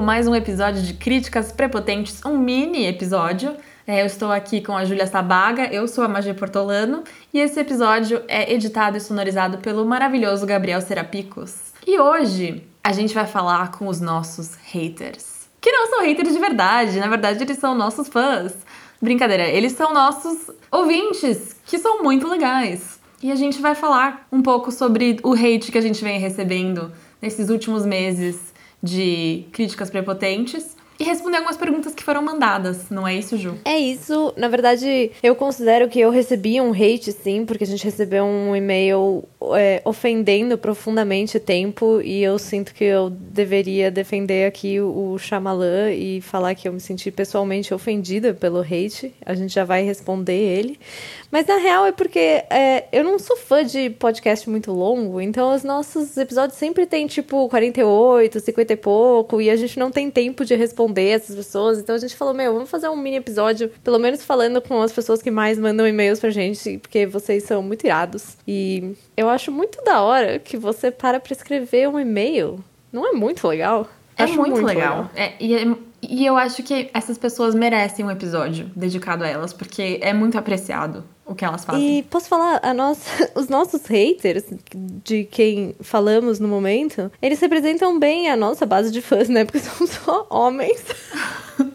Mais um episódio de Críticas Prepotentes, um mini episódio. É, eu estou aqui com a Júlia Sabaga, eu sou a Magia Portolano e esse episódio é editado e sonorizado pelo maravilhoso Gabriel Serapicos. E hoje a gente vai falar com os nossos haters. Que não são haters de verdade, na verdade eles são nossos fãs. Brincadeira, eles são nossos ouvintes, que são muito legais. E a gente vai falar um pouco sobre o hate que a gente vem recebendo nesses últimos meses de críticas prepotentes e responder algumas perguntas que foram mandadas, não é isso, Ju? É isso. Na verdade, eu considero que eu recebi um hate, sim, porque a gente recebeu um e-mail é, ofendendo profundamente o tempo e eu sinto que eu deveria defender aqui o, Shyamalan e falar que eu me senti pessoalmente ofendida pelo hate. A gente já vai responder ele. Mas na real é porque é, eu não sou fã de podcast muito longo, então os nossos episódios sempre tem tipo 48, 50 e pouco, e a gente não tem tempo de responder essas pessoas. Então a gente falou, meu, vamos fazer um mini episódio, pelo menos falando com as pessoas que mais mandam e-mails pra gente, porque vocês são muito irados. E eu acho muito da hora que você para pra escrever um e-mail. Não é muito legal? É muito, muito legal. É, e, é- e eu acho que essas pessoas merecem um episódio dedicado a elas, porque é muito apreciado o que elas fazem. E posso falar, a nossa, os nossos haters, de quem falamos no momento, eles representam bem a nossa base de fãs, né? Porque são só homens.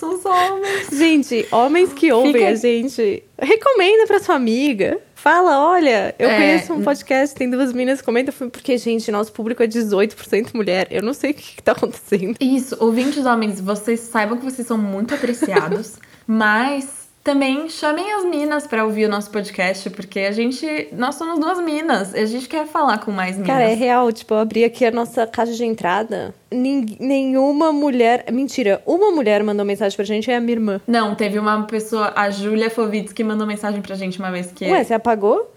São só homens. Gente, homens que ouvem Fica- a gente, recomenda pra sua amiga. Fala, olha, eu É. conheço um podcast, tem duas meninas, comenta, porque, gente, nosso público é 18% mulher. Eu não sei o que, que tá acontecendo. Isso, ouvintes homens, vocês saibam que vocês são muito apreciados, mas também chamem as minas pra ouvir o nosso podcast, porque a gente, nós somos duas minas, e a gente quer falar com mais minas. Cara, é real, tipo, eu abri aqui a nossa caixa de entrada. nenhuma mulher. Mentira, uma mulher mandou mensagem pra gente, é a minha irmã. Não, teve uma pessoa, a Júlia Fovitz, que mandou mensagem pra gente uma vez que Ué, você apagou?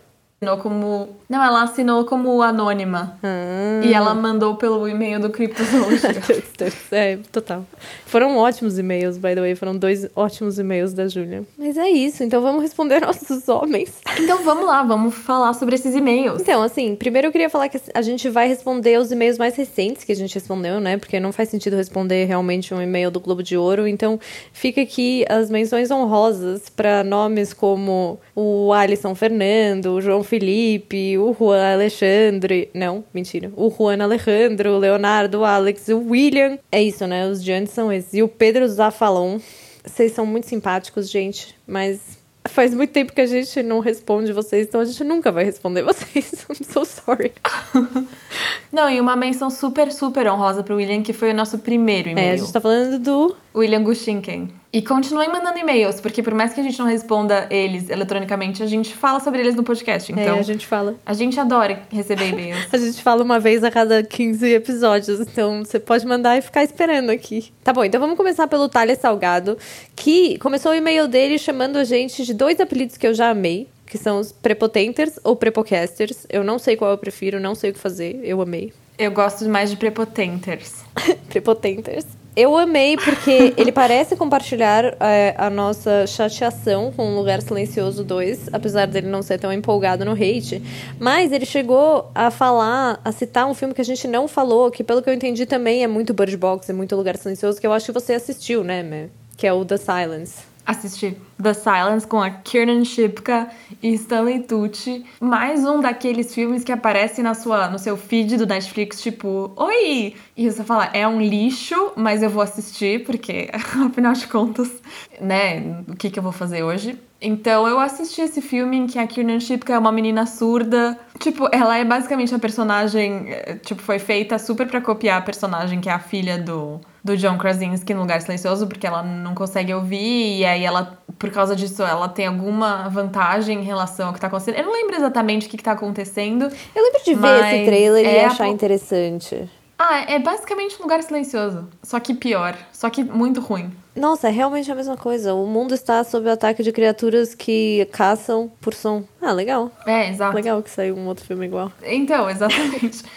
Assinou como. Não, ela assinou como anônima. Ah. E ela mandou pelo e-mail do Cryptozoology. é, total. Foram ótimos e-mails, by the way. Foram dois ótimos e-mails da Júlia. Mas é isso, então vamos responder nossos homens. então vamos lá, vamos falar sobre esses e-mails. Então, assim, primeiro eu queria falar que a gente vai responder os e-mails mais recentes que a gente respondeu, né? Porque não faz sentido responder realmente um e-mail do Globo de Ouro. Então, fica aqui as menções honrosas para nomes como o Alisson Fernando, o João Felipe, o Juan Alexandre. Não, mentira. O Juan Alejandro, o Leonardo, o Alex, o William. É isso, né? Os de antes são esses. E o Pedro Zafalon. Vocês são muito simpáticos, gente, mas Faz muito tempo que a gente não responde vocês, então a gente nunca vai responder vocês. I'm so sorry. Não, e uma menção super, super honrosa pro William, que foi o nosso primeiro e-mail. É, a gente tá falando do. William Gushinken. E continuem mandando e-mails, porque por mais que a gente não responda eles eletronicamente, a gente fala sobre eles no podcast. Então, é, a gente fala. a gente adora receber e-mails. A gente fala uma vez a cada 15 episódios, então você pode mandar e ficar esperando aqui. Tá bom, então vamos começar pelo Thales Salgado, que começou o e-mail dele chamando a gente de dois apelidos que eu já amei, que são os prepotenters ou prepocasters. Eu não sei qual eu prefiro, não sei o que fazer, eu amei. Eu gosto mais de prepotenters. Prepotenters. Eu amei porque ele parece compartilhar é, a nossa chateação com o Lugar Silencioso 2, apesar dele não ser tão empolgado no hate. Mas ele chegou a falar, a citar um filme que a gente não falou, que pelo que eu entendi também é muito Bird Box, é muito Lugar Silencioso, que eu acho que você assistiu, né, Mé? Que é o The Silence. Assisti The Silence com a Kiernan Shipka e Stanley Tucci. Mais um daqueles filmes que aparece na sua, no seu feed do Netflix, tipo, oi! E você fala, é um lixo, mas eu vou assistir, porque, afinal de contas, né, o que, que eu vou fazer hoje? Então eu assisti esse filme em que a Kiernan Shipka é uma menina surda. Tipo, ela é basicamente a personagem. eh, Tipo, foi feita super pra copiar a personagem que é a filha do, do John Krasinski no Lugar Silencioso, porque ela não consegue ouvir, e aí ela, por causa disso, ela tem alguma vantagem em relação ao que tá acontecendo. Eu não lembro exatamente o que, que tá acontecendo. Eu lembro de ver esse trailer e é a achar po- interessante. Ah, é basicamente um lugar silencioso. Só que pior. Só que muito ruim. Nossa, é realmente a mesma coisa. O mundo está sob o ataque de criaturas que caçam por som. Ah, legal. É, exato. Legal que saiu um outro filme igual. Então, exatamente.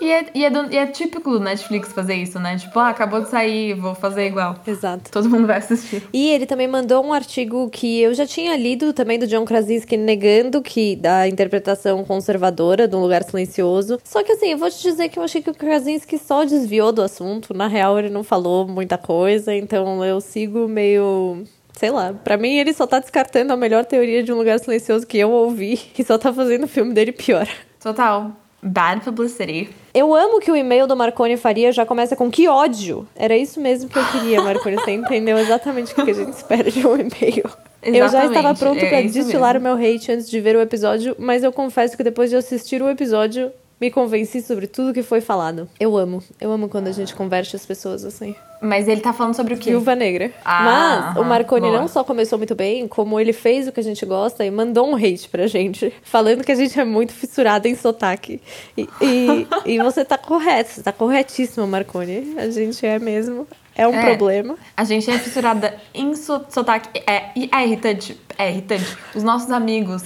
E é, e, é do- e é típico do Netflix fazer isso, né? Tipo, ah, acabou de sair, vou fazer igual. Exato. Todo mundo vai assistir. E ele também mandou um artigo que eu já tinha lido também do John Krasinski negando que da interpretação conservadora do Lugar Silencioso. Só que assim, eu vou te dizer que eu achei que o Krasinski só desviou do assunto. Na real, ele não falou muita coisa, então eu sigo meio Sei lá, pra mim ele só tá descartando a melhor teoria de um lugar silencioso que eu ouvi e só tá fazendo o filme dele pior. Total. Bad publicity. Eu amo que o e-mail do Marconi Faria já começa com que ódio. Era isso mesmo que eu queria, Marconi. Você entendeu exatamente o que a gente espera de um e-mail. Eu já estava Exatamente, pronto é pra isso destilar o meu hate antes de ver o episódio, mas eu confesso que depois de assistir o episódio, me convenci sobre tudo que foi falado. Eu amo. Eu amo quando a gente converte as pessoas assim. Mas ele tá falando sobre o quê? Viúva Negra. Ah, Mas o Marconi boa. não só começou muito bem, como ele fez o que a gente gosta e mandou um hate pra gente, falando que a gente é muito fissurada em sotaque. E, e, e você tá correto, você tá corretíssimo, Marconi. A gente é mesmo. É um É. problema. A gente é fissurada em so sotaque. É, é irritante. É irritante. Os nossos amigos,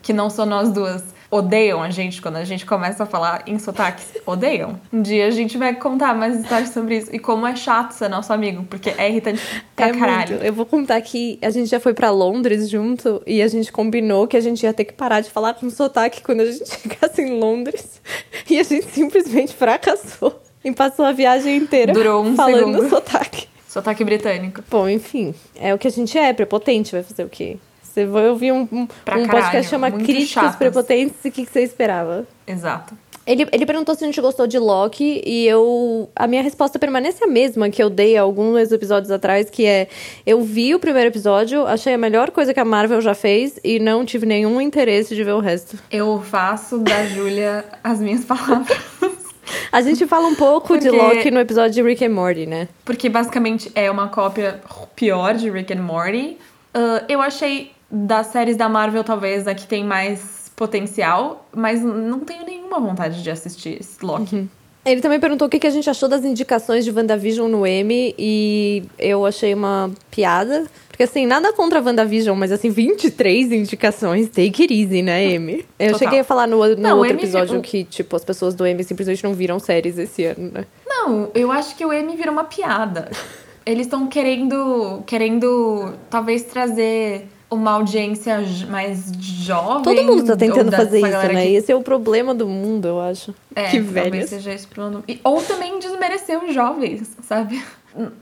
que não são nós duas, odeiam a gente quando a gente começa a falar em sotaques. Odeiam. Um dia a gente vai contar mais histórias sobre isso. E como é chato ser nosso amigo, porque é irritante pra é caralho. muito. Eu vou contar que a gente já foi pra Londres junto e a gente combinou que a gente ia ter que parar de falar com sotaque quando a gente chegasse em Londres. E a gente simplesmente fracassou. E passou a viagem inteira Durou um falando segundo. sotaque. Sotaque britânico. Bom, enfim, é o que a gente é, prepotente, vai fazer o quê? Você vai ouvir um, um, um caralho, podcast que chama Críticas chatas. Prepotentes e o que, que você esperava? Exato. Ele, ele perguntou se a gente gostou de Loki e eu. A minha resposta permanece a mesma que eu dei alguns episódios atrás, que é eu vi o primeiro episódio, achei a melhor coisa que a Marvel já fez e não tive nenhum interesse de ver o resto. Eu faço da Júlia as minhas palavras. A gente fala um pouco de Porque- Loki no episódio de Rick and Morty, né? Porque basicamente é uma cópia pior de Rick and Morty. Ah, eu achei das séries da Marvel, talvez, a que tem mais potencial, mas não tenho nenhuma vontade de assistir esse Loki. Ele também perguntou o que que a gente achou das indicações de WandaVision no M e eu achei uma piada. Porque assim, nada contra a WandaVision, mas assim, 23 indicações, take it easy, né, M? Eu Total. cheguei a falar no, no Não, outro M episódio que, tipo, as pessoas do M simplesmente não viram séries esse ano, né? Não, eu acho que o M virou uma piada. Eles estão querendo, querendo talvez trazer uma audiência mais jovem. Todo mundo tá tentando dessa fazer isso, né? que- esse é o problema do mundo, eu acho. É, que talvez seja esse problema. E- Ou também desmerecer os jovens, sabe?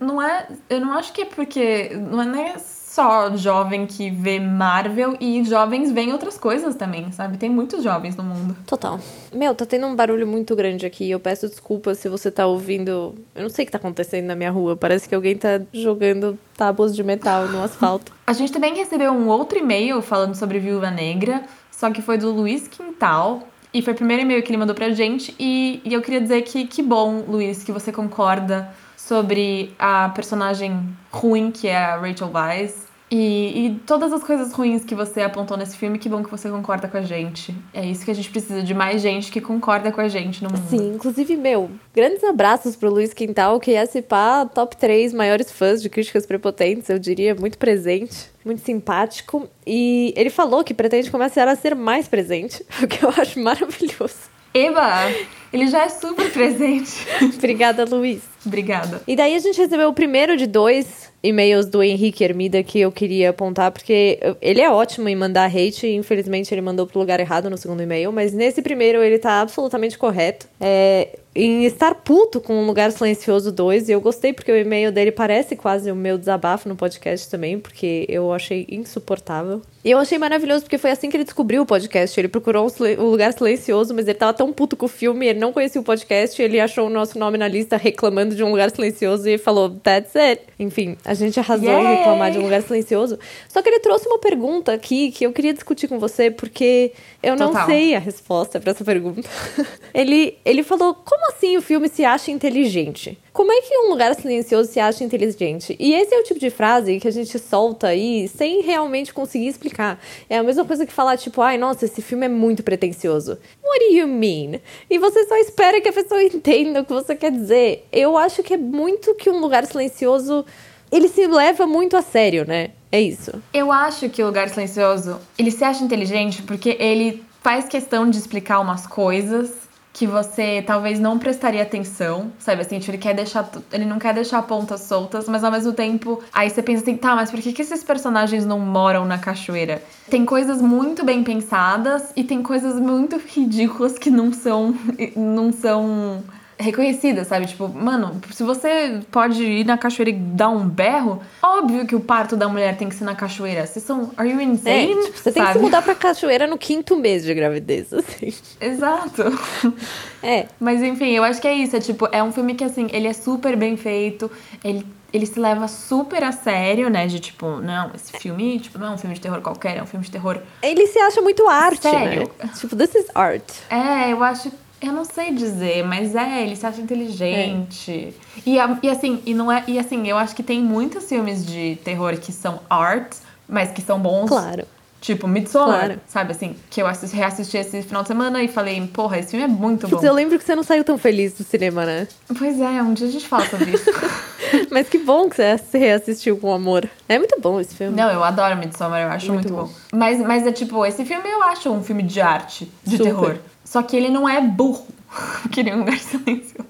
Não é. Eu não acho que é porque. Não é nem só jovem que vê Marvel e jovens veem outras coisas também, sabe? Tem muitos jovens no mundo. Total. Meu, tá tendo um barulho muito grande aqui. Eu peço desculpas se você tá ouvindo. Eu não sei o que tá acontecendo na minha rua. Parece que alguém tá jogando tábuas de metal no asfalto. A gente também recebeu um outro e-mail falando sobre Viúva Negra, só que foi do Luiz Quintal. E foi o primeiro e-mail que ele mandou pra gente. E, e eu queria dizer que que bom, Luiz, que você concorda sobre a personagem ruim que é a Rachel Weisz. E, e todas as coisas ruins que você apontou nesse filme, que bom que você concorda com a gente. É isso que a gente precisa de mais gente que concorda com a gente no mundo. Sim, inclusive, meu, grandes abraços pro Luiz Quintal, que é, pá, top 3 maiores fãs de críticas prepotentes, eu diria, muito presente, muito simpático. E ele falou que pretende começar a ser mais presente, o que eu acho maravilhoso. Eba! Ele já é super presente. Obrigada, Luiz. Obrigada. E daí a gente recebeu o primeiro de dois e-mails do Henrique Hermida que eu queria apontar, porque ele é ótimo em mandar hate, infelizmente ele mandou pro lugar errado no segundo e-mail, mas nesse primeiro ele tá absolutamente correto. É, em estar puto com o Lugar Silencioso 2, e eu gostei porque o e-mail dele parece quase o meu desabafo no podcast também, porque eu achei insuportável. E eu achei maravilhoso porque foi assim que ele descobriu o podcast. Ele procurou o Lugar Silencioso, mas ele tava tão puto com o filme, ele não conhecia o podcast, ele achou o nosso nome na lista reclamando de um lugar silencioso e falou, that's it. Enfim, a gente arrasou em Yay! reclamar de um lugar silencioso. Só que ele trouxe uma pergunta aqui que eu queria discutir com você, porque eu não Total. sei a resposta pra essa pergunta. ele, ele falou, como assim o filme se acha inteligente? Como é que um lugar silencioso se acha inteligente? E esse é o tipo de frase que a gente solta aí sem realmente conseguir explicar. É a mesma coisa que falar, tipo, ai, nossa, esse filme é muito pretencioso. What do you mean? E você só espera que a pessoa entenda o que você quer dizer. Eu acho que é muito que um lugar silencioso. Ele se leva muito a sério, né? É isso. Eu acho que o Lugar Silencioso, ele se acha inteligente porque ele faz questão de explicar umas coisas que você talvez não prestaria atenção, sabe? Assim, tipo, ele quer deixar. Ele não quer deixar pontas soltas, mas ao mesmo tempo. Aí você pensa assim, tá, mas por que, que esses personagens não moram na cachoeira? Tem coisas muito bem pensadas e tem coisas muito ridículas que não são. não são reconhecida, sabe? Tipo, mano, se você pode ir na cachoeira e dar um berro, óbvio que o parto da mulher tem que ser na cachoeira. Vocês são. Are you insane? É, tipo, você tem que se mudar pra cachoeira no quinto mês de gravidez, assim. Exato. É. Mas enfim, eu acho que é isso. É tipo, é um filme que assim, ele é super bem feito, ele. Ele se leva super a sério, né? De tipo, não, esse filme, tipo, não é um filme de terror qualquer, é um filme de terror. Ele se acha muito arte, Sério. né? Tipo, this is art. É, eu acho eu não sei dizer, mas é, ele se acha inteligente. É. E, e assim, e não é. E assim, eu acho que tem muitos filmes de terror que são art, mas que são bons. Claro. Tipo, Midsommar, claro. sabe assim? Que eu assisti, reassisti esse final de semana e falei, porra, esse filme é muito bom. Eu lembro que você não saiu tão feliz do cinema, né? Pois é, um dia a gente fala sobre isso. Mas que bom que você reassistiu com amor. É muito bom esse filme. Não, eu adoro Midsommar, eu acho muito, muito bom. bom. Mas, mas é tipo, esse filme eu acho um filme de arte, de Super. terror. Só que ele não é burro. Queria um lugar de silêncio.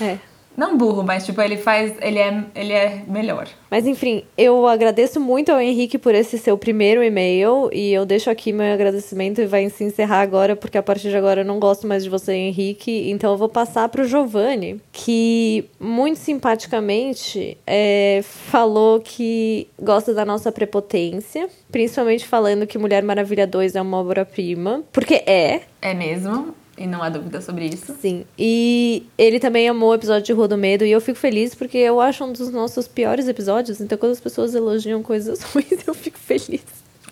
É. Não burro, mas tipo, ele faz. Ele é, ele é melhor. Mas enfim, eu agradeço muito ao Henrique por esse seu primeiro e-mail. E eu deixo aqui meu agradecimento e vai se encerrar agora, porque a partir de agora eu não gosto mais de você, Henrique. Então eu vou passar pro Giovanni, que muito simpaticamente é, falou que gosta da nossa prepotência. Principalmente falando que Mulher Maravilha 2 é uma obra-prima. Porque é. É mesmo. E não há dúvida sobre isso. Sim. E ele também amou o episódio de Rua do Medo. E eu fico feliz porque eu acho um dos nossos piores episódios. Então, quando as pessoas elogiam coisas ruins, eu fico feliz.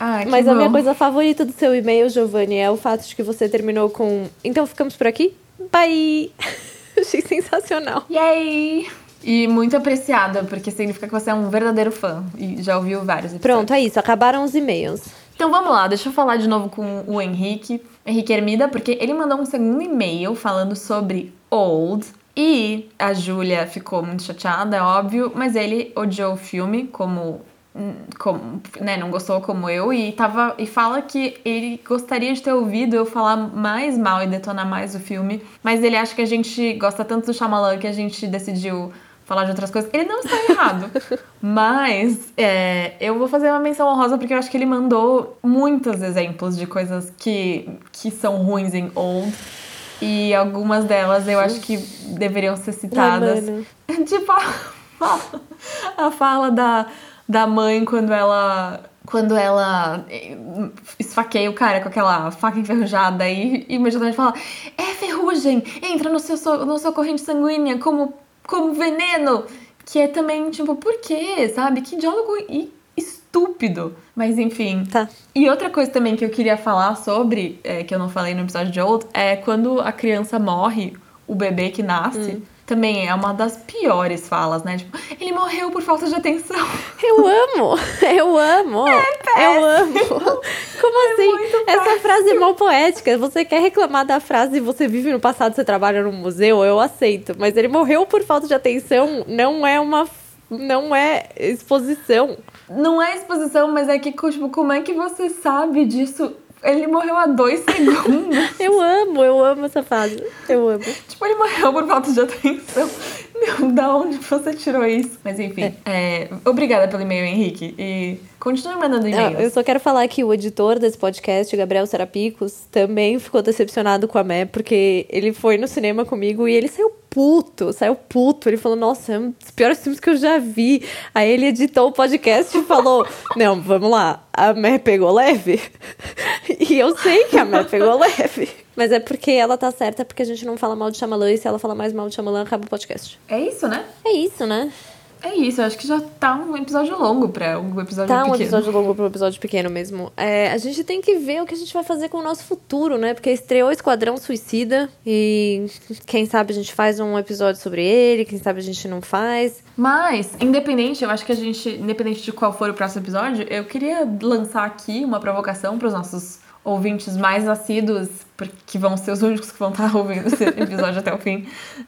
Ah, Mas bom. a minha coisa favorita do seu e-mail, Giovanni, é o fato de que você terminou com. Então ficamos por aqui? Bye! Achei sensacional. Yay! E muito apreciada, porque significa que você é um verdadeiro fã. E já ouviu vários episódios. Pronto, é isso. Acabaram os e-mails. Então vamos lá, deixa eu falar de novo com o Henrique. Henrique Hermida, porque ele mandou um segundo e-mail falando sobre Old. E a Júlia ficou muito chateada, é óbvio, mas ele odiou o filme como como, né, não gostou como eu e tava e fala que ele gostaria de ter ouvido eu falar mais mal e detonar mais o filme, mas ele acha que a gente gosta tanto do Shyamalan que a gente decidiu falar de outras coisas. Ele não está errado. Mas é, eu vou fazer uma menção honrosa porque eu acho que ele mandou muitos exemplos de coisas que, que são ruins em Old. E algumas delas eu acho que deveriam ser citadas. Ai, tipo, a fala, a fala da, da mãe quando ela quando ela eh, esfaqueia o cara com aquela faca enferrujada e imediatamente fala: É ferrugem, entra no seu, no seu corrente sanguínea como como veneno. Que é também, tipo, por quê? Sabe? Que diálogo estúpido. Mas enfim. Tá. E outra coisa também que eu queria falar sobre, é, que eu não falei no episódio de Old, é quando a criança morre, o bebê que nasce. Hum também é uma das piores falas, né? Tipo, ele morreu por falta de atenção. Eu amo! Eu amo! É eu amo! Como é assim? Essa frase é mal poética. Você quer reclamar da frase você vive no passado, você trabalha no museu, eu aceito. Mas ele morreu por falta de atenção não é uma. Não é exposição. Não é exposição, mas é que, tipo, como é que você sabe disso ele morreu há dois segundos. eu amo, eu amo essa fase. Eu amo. tipo, ele morreu por falta de atenção. Da onde você tirou isso? Mas enfim, é. É, obrigada pelo e-mail, Henrique. E continue mandando e-mails. Eu só quero falar que o editor desse podcast, Gabriel Serapicos, também ficou decepcionado com a Mé, porque ele foi no cinema comigo e ele saiu puto, saiu puto. Ele falou, nossa, é um dos piores filmes que eu já vi. Aí ele editou o podcast e falou, não, vamos lá, a Mé pegou leve? e eu sei que a Mé pegou leve. Mas é porque ela tá certa, porque a gente não fala mal de Shyamalan, e se ela fala mais mal de Shyamalan, acaba o podcast. É isso, né? É isso, né? É isso, eu acho que já tá um episódio longo pra um episódio tá pequeno. Tá um episódio longo pra um episódio pequeno mesmo. É, a gente tem que ver o que a gente vai fazer com o nosso futuro, né? Porque estreou Esquadrão Suicida e quem sabe a gente faz um episódio sobre ele, quem sabe a gente não faz. Mas, independente, eu acho que a gente, independente de qual for o próximo episódio, eu queria lançar aqui uma provocação pros nossos ouvintes mais assíduos, que vão ser os únicos que vão estar ouvindo esse episódio até o fim,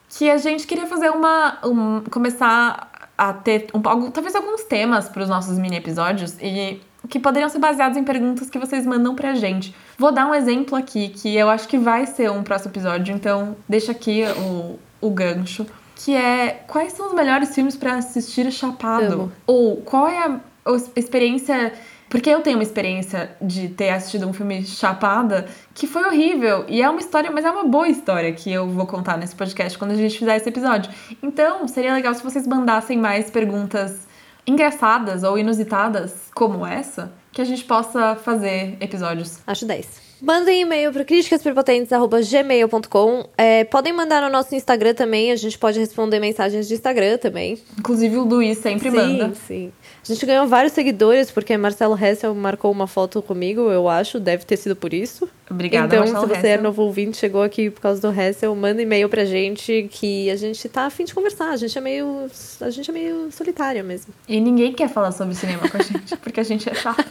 que a gente queria fazer uma. Um, começar a ter um, talvez alguns temas para os nossos mini episódios e que poderiam ser baseados em perguntas que vocês mandam pra gente. Vou dar um exemplo aqui, que eu acho que vai ser um próximo episódio, então deixa aqui o, o gancho. Que é quais são os melhores filmes para assistir chapado? Amo. Ou qual é a a experiência porque eu tenho uma experiência de ter assistido um filme chapada que foi horrível. E é uma história, mas é uma boa história que eu vou contar nesse podcast quando a gente fizer esse episódio. Então, seria legal se vocês mandassem mais perguntas engraçadas ou inusitadas como essa, que a gente possa fazer episódios. Acho 10. Mandem e-mail para críticasprepotentes.gmail.com. É, podem mandar no nosso Instagram também, a gente pode responder mensagens de Instagram também. Inclusive o Luiz sempre sim, manda. Sim, sim. A gente ganhou vários seguidores, porque Marcelo Hessel marcou uma foto comigo, eu acho, deve ter sido por isso. Obrigada, Então, Marcelo se você Hessel. é novo ouvinte, chegou aqui por causa do Hessel, manda e-mail pra gente que a gente tá afim de conversar. A gente é meio. A gente é meio solitária mesmo. E ninguém quer falar sobre cinema com a gente, porque a gente é chato.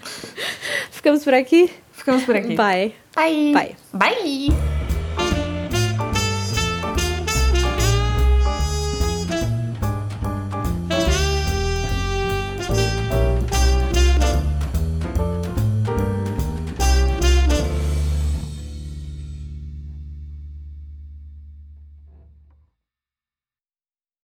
Ficamos por aqui. Ficamos por aqui. Bye. Bye. Bye. Bye.